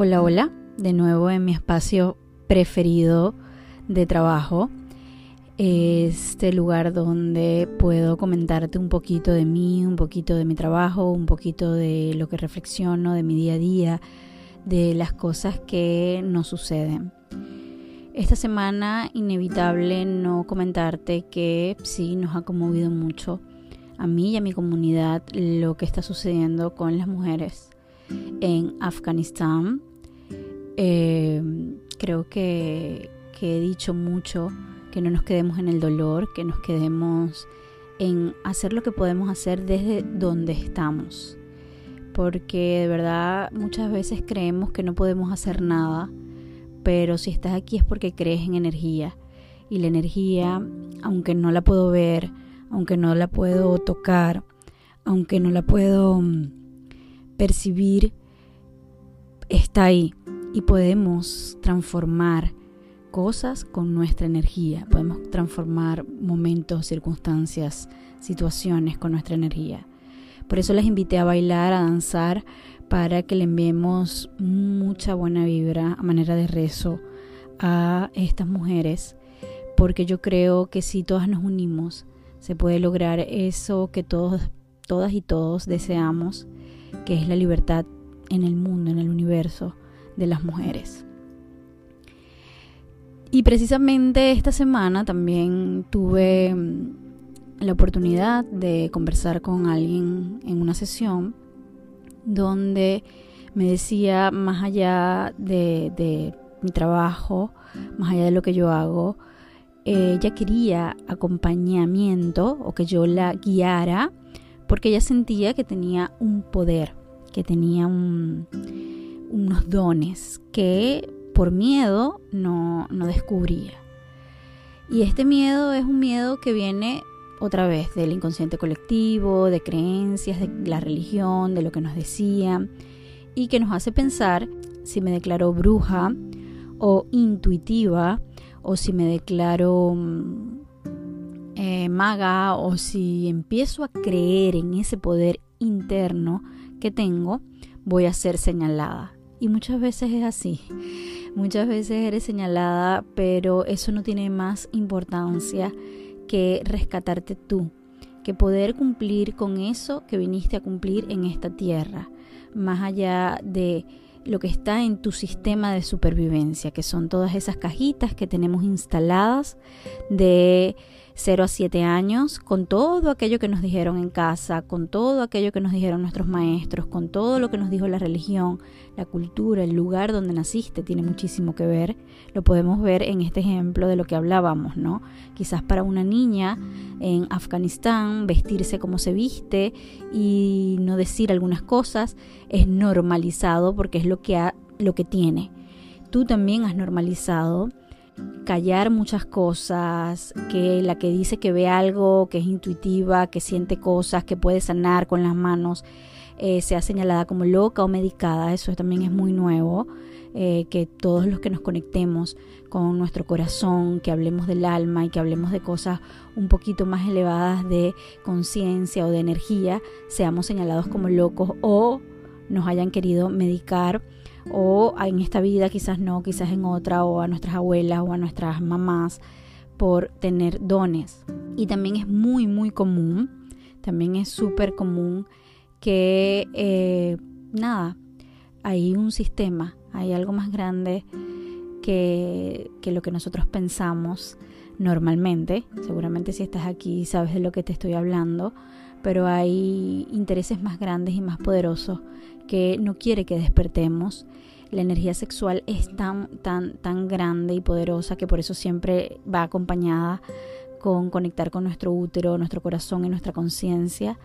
Hola, hola, de nuevo en mi espacio preferido de trabajo, este lugar donde puedo comentarte un poquito de mí, un poquito de mi trabajo, un poquito de lo que reflexiono, de mi día a día, de las cosas que nos suceden. Esta semana inevitable no comentarte que sí nos ha conmovido mucho a mí y a mi comunidad lo que está sucediendo con las mujeres en Afganistán. Eh, creo que, he dicho mucho que no nos quedemos en el dolor, que nos quedemos en hacer lo que podemos hacer desde donde estamos. Porque de verdad muchas veces creemos que no podemos hacer nada, pero si estás aquí es porque crees en energía. Y la energía, aunque no la puedo ver, aunque no la puedo tocar, aunque no la puedo mm, percibir, está ahí y podemos transformar cosas con nuestra energía, podemos transformar momentos, circunstancias, situaciones con nuestra energía. Por eso les invité a bailar, a danzar, para que le enviemos mucha buena vibra a manera de rezo a estas mujeres, porque yo creo que si todas nos unimos, se puede lograr eso que todos, todas y todos deseamos, que es la libertad en el mundo, en el universo de las mujeres. Y precisamente esta semana también tuve mm, la oportunidad de conversar con alguien en una sesión donde me decía, más allá de, de mi trabajo, más allá de lo que yo hago, ella quería acompañamiento o que yo la guiara porque ella sentía que tenía un poder, que tenía unos dones que por miedo no, descubría. Y este miedo es un miedo que viene otra vez del inconsciente colectivo, de creencias, de la religión, de lo que nos decían y que nos hace pensar si me declaro bruja o intuitiva o si me declaro mm, eh, maga o si empiezo a creer en ese poder interno que tengo, voy a ser señalada. Y muchas veces es así. Muchas veces eres señalada, pero eso no tiene más importancia que rescatarte tú, que poder cumplir con eso que viniste a cumplir en esta tierra, más allá de lo que está en tu sistema de supervivencia, que son todas esas cajitas que tenemos instaladas de 0 a 7 años, con todo aquello que nos dijeron en casa, con todo aquello que nos dijeron nuestros maestros, con todo lo que nos dijo la religión, la cultura, el lugar donde naciste, tiene muchísimo que ver. Lo podemos ver en este ejemplo de lo que hablábamos, ¿no? Quizás para una niña en Afganistán vestirse como se viste y no decir algunas cosas es normalizado porque es lo que, lo que tiene. Tú también has normalizado callar muchas cosas, que la que dice que ve algo, que es intuitiva, que siente cosas, que puede sanar con las manos, eh, sea señalada como loca o medicada, eso también es muy nuevo, eh, que todos los que nos conectemos con nuestro corazón, que hablemos del alma y que hablemos de cosas un poquito más elevadas de conciencia o de energía, seamos señalados como locos o nos hayan querido medicar o en esta vida quizás no, quizás en otra, o a nuestras abuelas o a nuestras mamás por tener dones. Y también es muy, muy común, también es súper común que, eh, nada, hay un sistema, hay algo más grande que, que lo que nosotros pensamos normalmente. Seguramente si estás aquí sabes de lo que te estoy hablando, pero hay intereses más grandes y más poderosos que no quiere que despertemos. La energía sexual es tan, tan, tan grande y poderosa que por eso siempre va acompañada con conectar con nuestro útero, nuestro corazón y nuestra conciencia,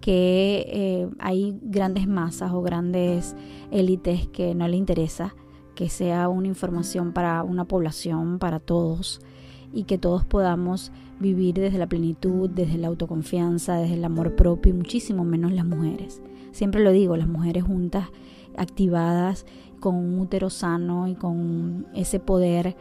que eh, hay grandes masas o grandes élites que no le interesa que sea una información para una población, para todos, y que todos podamos vivir desde la plenitud, desde la autoconfianza, desde el amor propio y muchísimo menos las mujeres. Siempre lo digo, las mujeres juntas, activadas, con un útero sano y con ese poder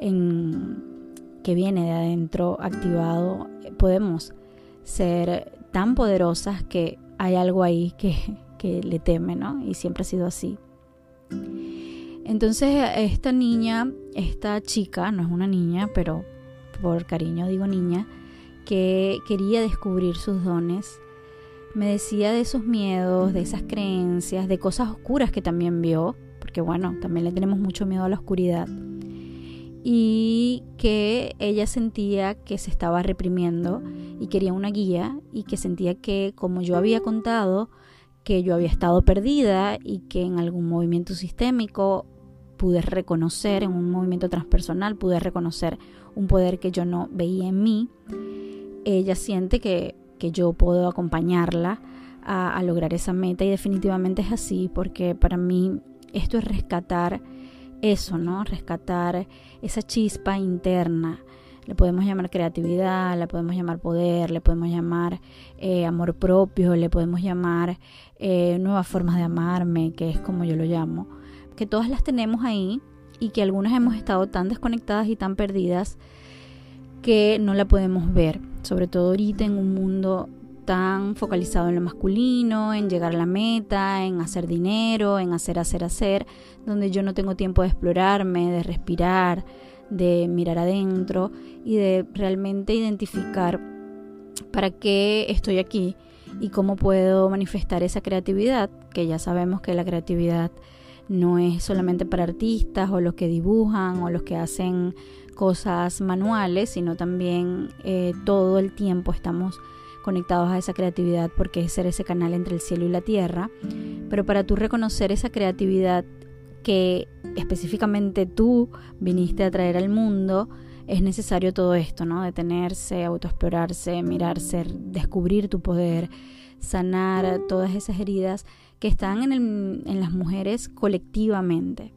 que viene de adentro activado, podemos ser tan poderosas que hay algo ahí que, que le teme, ¿no? Y siempre ha sido así. Entonces esta niña, esta chica, no es una niña, pero por cariño digo niña, que quería descubrir sus dones, me decía de esos miedos, de esas creencias, de cosas oscuras que también vio, porque bueno, también le tenemos mucho miedo a la oscuridad, y que ella sentía que se estaba reprimiendo y quería una guía y que sentía que como yo había contado, que yo había estado perdida y que en algún movimiento sistémico pude reconocer, en un movimiento transpersonal, pude reconocer un poder que yo no veía en mí, ella siente que, yo puedo acompañarla a, a lograr esa meta y definitivamente es así porque para mí esto es rescatar eso, ¿no? Rescatar esa chispa interna. Le podemos llamar creatividad, le podemos llamar poder, le podemos llamar eh, amor propio, le podemos llamar eh, nuevas formas de amarme, que es como yo lo llamo. Que todas las tenemos ahí y que algunas hemos estado tan desconectadas y tan perdidas que no la podemos ver, sobre todo ahorita en un mundo tan focalizado en lo masculino, en llegar a la meta, en hacer dinero, en hacer, hacer, hacer, donde yo no tengo tiempo de explorarme, de respirar, de mirar adentro y de realmente identificar para qué estoy aquí y cómo puedo manifestar esa creatividad, que ya sabemos que la creatividad no es solamente para artistas o los que dibujan o los que hacen cosas manuales, sino también eh, todo el tiempo estamos conectados a esa creatividad porque es ser ese canal entre el cielo y la tierra. Pero para tú reconocer esa creatividad que específicamente tú viniste a traer al mundo, es necesario todo esto, ¿no? Detenerse, autoexplorarse, mirarse, descubrir tu poder, sanar todas esas heridas que están en, en las mujeres colectivamente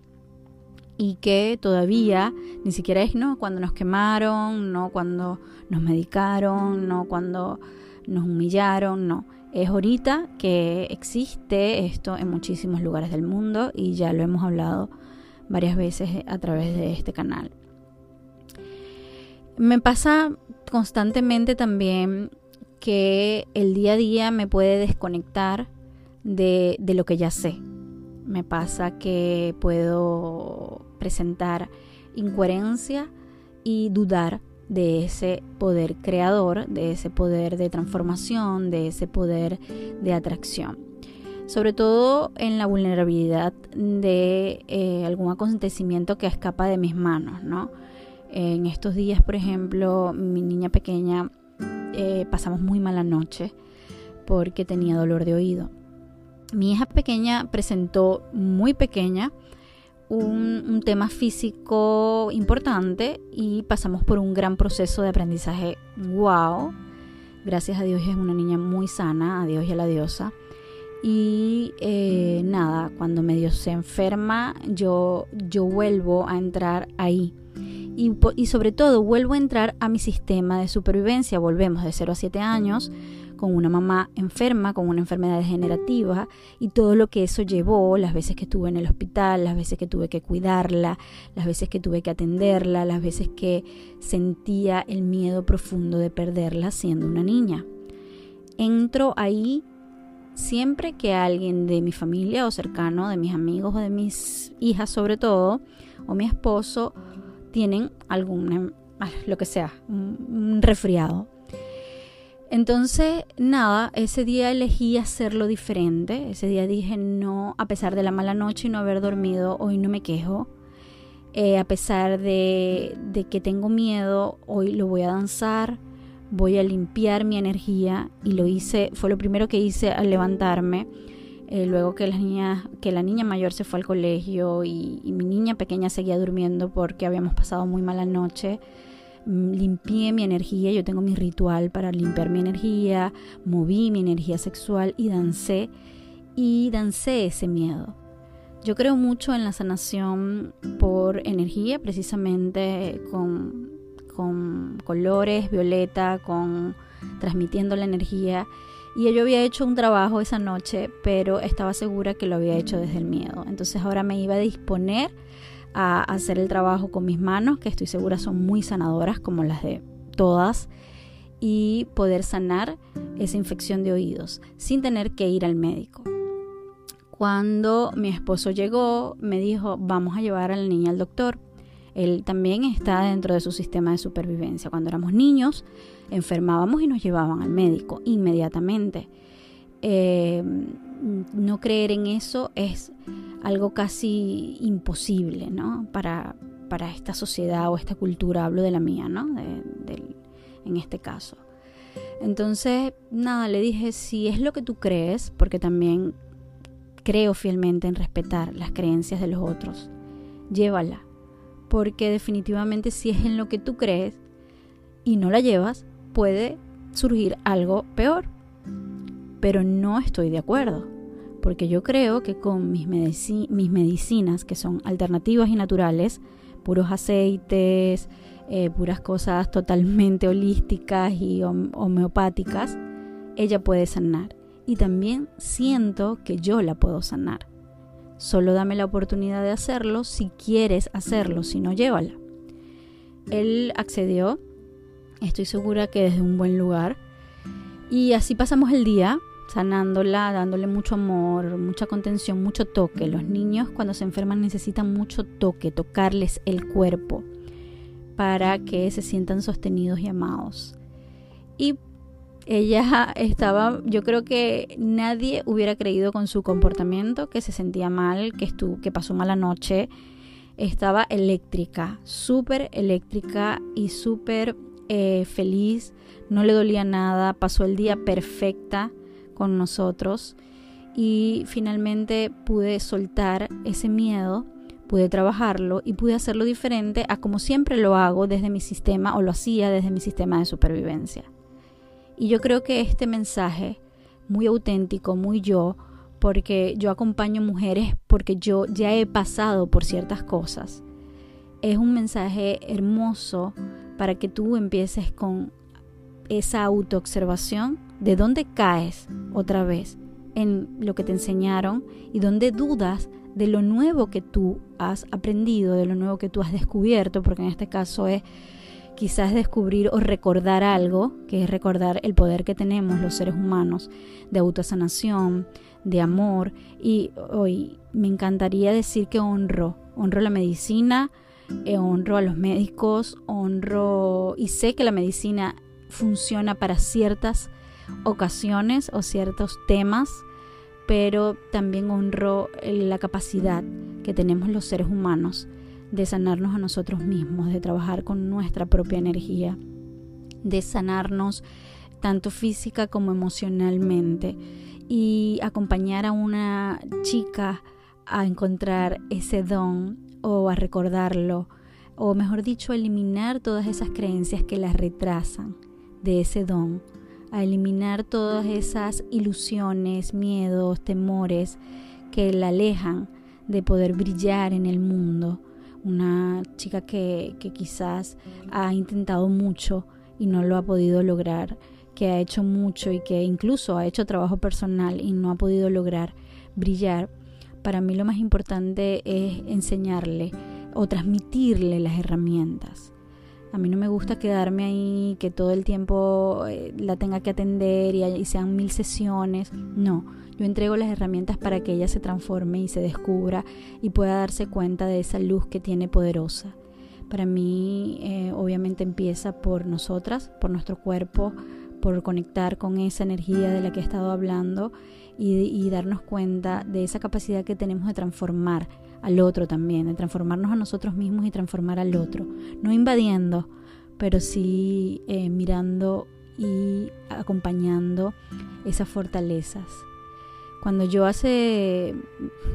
y que todavía ni siquiera es no cuando nos quemaron, no cuando nos medicaron, no cuando nos humillaron, no. Es ahorita que existe esto en muchísimos lugares del mundo y ya lo hemos hablado varias veces a través de este canal. Me pasa constantemente también que el día a día me puede desconectar de, de lo que ya sé. Me pasa que puedo presentar incoherencia y dudar de ese poder creador, de ese poder de transformación, de ese poder de atracción. Sobre todo en la vulnerabilidad de eh, algún acontecimiento que escapa de mis manos, ¿no? En estos días, por ejemplo, mi niña pequeña eh, pasamos muy mala noche porque tenía dolor de oído. Mi hija pequeña presentó muy pequeña un, tema físico importante y pasamos por un gran proceso de aprendizaje. ¡Wow! Gracias a Dios es una niña muy sana, a Dios y a la diosa. Y eh, nada, cuando medio se enferma, yo, yo vuelvo a entrar ahí. Y, y sobre todo, vuelvo a entrar a mi sistema de supervivencia. Volvemos de 0 a 7 años con una mamá enferma, con una enfermedad degenerativa y todo lo que eso llevó, las veces que estuve en el hospital, las veces que tuve que cuidarla, las veces que tuve que atenderla, las veces que sentía el miedo profundo de perderla siendo una niña. Entro ahí siempre que alguien de mi familia o cercano, de mis amigos o de mis hijas sobre todo, o mi esposo, tienen algún, lo que sea, un resfriado entonces, nada, ese día elegí hacerlo diferente. Ese día dije, no, a pesar de la mala noche y no haber dormido, hoy no me quejo. Eh, a pesar de, que tengo miedo, hoy lo voy a danzar, voy a limpiar mi energía y lo hice, fue lo primero que hice al levantarme. Eh, luego que la, niña, que la niña mayor se fue al colegio y mi niña pequeña seguía durmiendo porque habíamos pasado muy mala noche. Mm, limpié mi energía, yo tengo mi ritual para limpiar mi energía, moví mi energía sexual y dancé y dancé ese miedo. Yo creo mucho en la sanación por energía, precisamente con, con colores, violeta, con transmitiendo la energía. Y yo había hecho un trabajo esa noche, pero estaba segura que lo había hecho desde el miedo. Entonces ahora me iba a disponer a hacer el trabajo con mis manos, que estoy segura son muy sanadoras como las de todas, y poder sanar esa infección de oídos sin tener que ir al médico. Cuando mi esposo llegó, me dijo, vamos a llevar a la niña al doctor. Él también está dentro de su sistema de supervivencia. Cuando éramos niños, enfermábamos y nos llevaban al médico inmediatamente. Eh, no creer en eso es algo casi imposible, ¿no? Para, para esta sociedad o esta cultura, hablo de la mía, ¿no? en este caso. Entonces, nada, le dije, si es lo que tú crees, porque también creo fielmente en respetar las creencias de los otros, llévala, porque definitivamente si es en lo que tú crees y no la llevas, puede surgir algo peor. Pero no estoy de acuerdo, porque yo creo que con mis, mis medicinas, que son alternativas y naturales, puros aceites, eh, puras cosas totalmente holísticas y homeopáticas, ella puede sanar. Y también siento que yo la puedo sanar. Solo dame la oportunidad de hacerlo si quieres hacerlo, si no, llévala. Él accedió, estoy segura que desde un buen lugar. Y así pasamos el día, sanándola, dándole mucho amor, mucha contención, mucho toque. Los niños cuando se enferman necesitan mucho toque, tocarles el cuerpo para que se sientan sostenidos y amados. Y ella estaba, yo creo que nadie hubiera creído con su comportamiento que se sentía mal, que, estuvo, que pasó mala noche. Estaba eléctrica, súper eléctrica y súper eh, feliz, no le dolía nada, pasó el día perfecta con nosotros y finalmente pude soltar ese miedo pude trabajarlo y pude hacerlo diferente a como siempre lo hago desde mi sistema o lo hacía desde mi sistema de supervivencia. Y yo creo que este mensaje, muy auténtico, muy yo, porque yo acompaño mujeres porque yo ya he pasado por ciertas cosas, es un mensaje hermoso para que tú empieces con esa autoobservación de dónde caes otra vez en lo que te enseñaron y dónde dudas de lo nuevo que tú has aprendido, de lo nuevo que tú has descubierto, porque en este caso es quizás descubrir o recordar algo, que es recordar el poder que tenemos los seres humanos de autosanación, de amor. Y hoy me encantaría decir que honro, honro la medicina, eh, honro a los médicos, honro y sé que la medicina funciona para ciertas ocasiones o ciertos temas pero también honro la capacidad que tenemos los seres humanos de sanarnos a nosotros mismos, de trabajar con nuestra propia energía, de sanarnos tanto física como emocionalmente y acompañar a una chica a encontrar ese don o a recordarlo, o mejor dicho, eliminar todas esas creencias que la retrasan de ese don a eliminar todas esas ilusiones, miedos, temores que la alejan de poder brillar en el mundo. Una chica que, que quizás ha intentado mucho y no lo ha podido lograr, que ha hecho mucho y que incluso ha hecho trabajo personal y no ha podido lograr brillar. Para mí lo más importante es enseñarle o transmitirle las herramientas a mí no me gusta quedarme ahí, que todo el tiempo eh, la tenga que atender y, sean mil sesiones. No, yo entrego las herramientas para que ella se transforme y se descubra y pueda darse cuenta de esa luz que tiene poderosa. Para mí, eh, obviamente, empieza por nosotras, por nuestro cuerpo, por conectar con esa energía de la que he estado hablando y darnos cuenta de esa capacidad que tenemos de transformar al otro también, de transformarnos a nosotros mismos y transformar al otro. No invadiendo, pero sí eh, mirando y acompañando esas fortalezas. Cuando yo hace,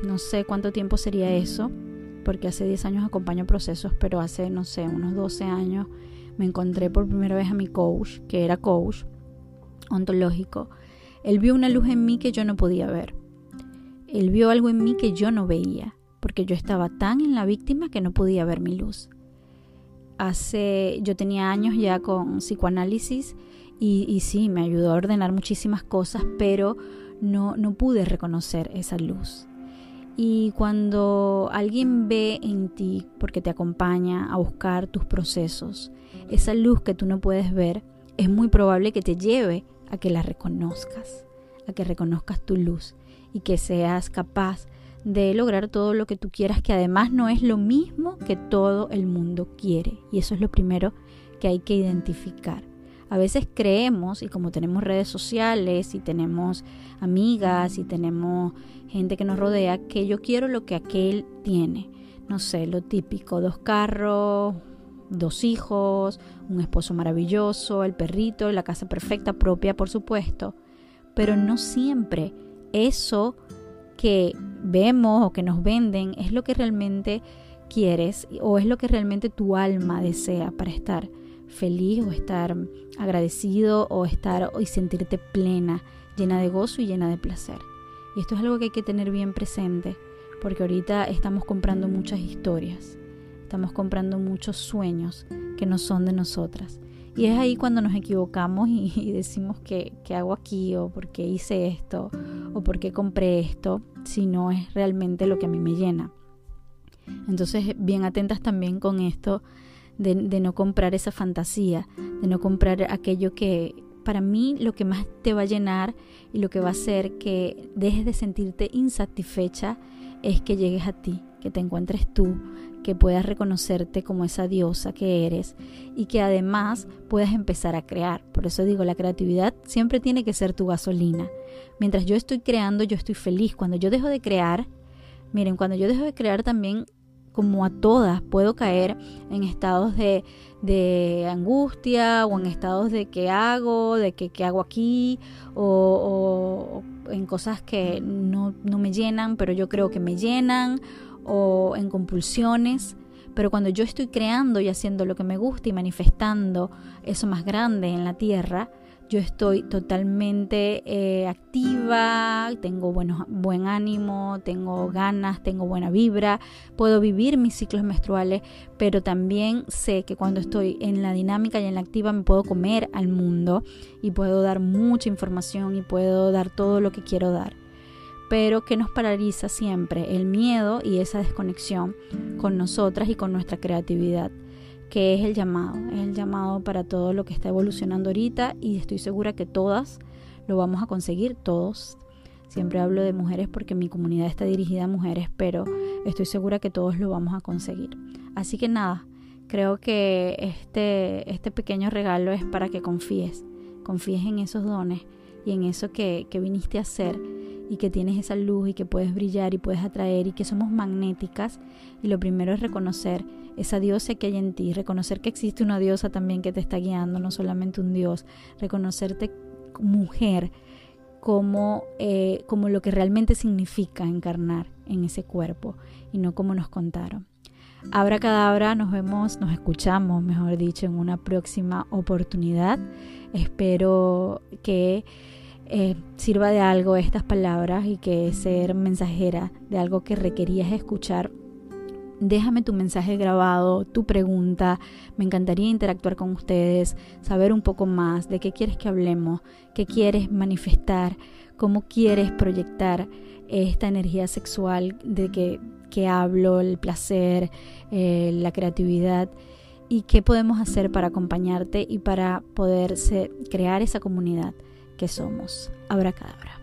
no sé cuánto tiempo sería eso, porque hace 10 años acompaño procesos, pero hace, no sé, unos 12 años me encontré por primera vez a mi coach, que era coach ontológico. Él vio una luz en mí que yo no podía ver. Él vio algo en mí que yo no veía porque yo estaba tan en la víctima que no podía ver mi luz. Hace, yo tenía años ya con psicoanálisis y, y sí, me ayudó a ordenar muchísimas cosas, pero no, no pude reconocer esa luz. Y cuando alguien ve en ti, porque te acompaña a buscar tus procesos, esa luz que tú no puedes ver, es muy probable que te lleve a que la reconozcas, a que reconozcas tu luz y que seas capaz de lograr todo lo que tú quieras, que además no es lo mismo que todo el mundo quiere. Y eso es lo primero que hay que identificar. A veces creemos, y como tenemos redes sociales, y tenemos amigas, y tenemos gente que nos rodea, que yo quiero lo que aquel tiene. No sé, lo típico, dos carros, dos hijos, un esposo maravilloso, el perrito, la casa perfecta propia, por supuesto. Pero no siempre eso que vemos o que nos venden es lo que realmente quieres o es lo que realmente tu alma desea para estar feliz o estar agradecido o estar y sentirte plena, llena de gozo y llena de placer. Y esto es algo que hay que tener bien presente, porque ahorita estamos comprando muchas historias, estamos comprando muchos sueños que no son de nosotras. Y es ahí cuando nos equivocamos y, decimos que, que, hago aquí o por qué hice esto o por qué compré esto, si no es realmente lo que a mí me llena. Entonces, bien atentas también con esto de, no comprar esa fantasía, de no comprar aquello que para mí lo que más te va a llenar y lo que va a hacer que dejes de sentirte insatisfecha es que llegues a ti, que te encuentres tú, que puedas reconocerte como esa diosa que eres y que además puedas empezar a crear. Por eso digo, la creatividad siempre tiene que ser tu gasolina. Mientras yo estoy creando, yo estoy feliz. Cuando yo dejo de crear, miren, cuando yo dejo de crear también como a todas, puedo caer en estados de, de angustia o en estados de qué hago, de qué, qué hago aquí, o, en cosas que no, no me llenan, pero yo creo que me llenan, o en compulsiones. Pero cuando yo estoy creando y haciendo lo que me gusta y manifestando eso más grande en la tierra, yo estoy totalmente eh, activa, tengo buen ánimo, tengo ganas, tengo buena vibra, puedo vivir mis ciclos menstruales, pero también sé que cuando estoy en la dinámica y en la activa me puedo comer al mundo y puedo dar mucha información y puedo dar todo lo que quiero dar. Pero que nos paraliza siempre el miedo y esa desconexión con nosotras y con nuestra creatividad que es el llamado, es el llamado para todo lo que está evolucionando ahorita y estoy segura que todas lo vamos a conseguir, todos. Siempre hablo de mujeres porque mi comunidad está dirigida a mujeres, pero estoy segura que todos lo vamos a conseguir. Así que nada, creo que este, este pequeño regalo es para que confíes, confíes en esos dones y en eso que, que viniste a hacer y que tienes esa luz y que puedes brillar y puedes atraer y que somos magnéticas. Y lo primero es reconocer esa diosa que hay en ti, reconocer que existe una diosa también que te está guiando, no solamente un dios, reconocerte mujer como, eh, como lo que realmente significa encarnar en ese cuerpo y no como nos contaron. Abra cadabra, nos vemos, nos escuchamos, mejor dicho, en una próxima oportunidad. Espero que eh, sirva de algo estas palabras y que ser mensajera de algo que requerías escuchar Déjame tu mensaje grabado, tu pregunta. Me encantaría interactuar con ustedes, saber un poco más de qué quieres que hablemos, qué quieres manifestar, cómo quieres proyectar esta energía sexual de que, que hablo, el placer, eh, la creatividad y qué podemos hacer para acompañarte y para poder crear esa comunidad que somos. Abracadabra.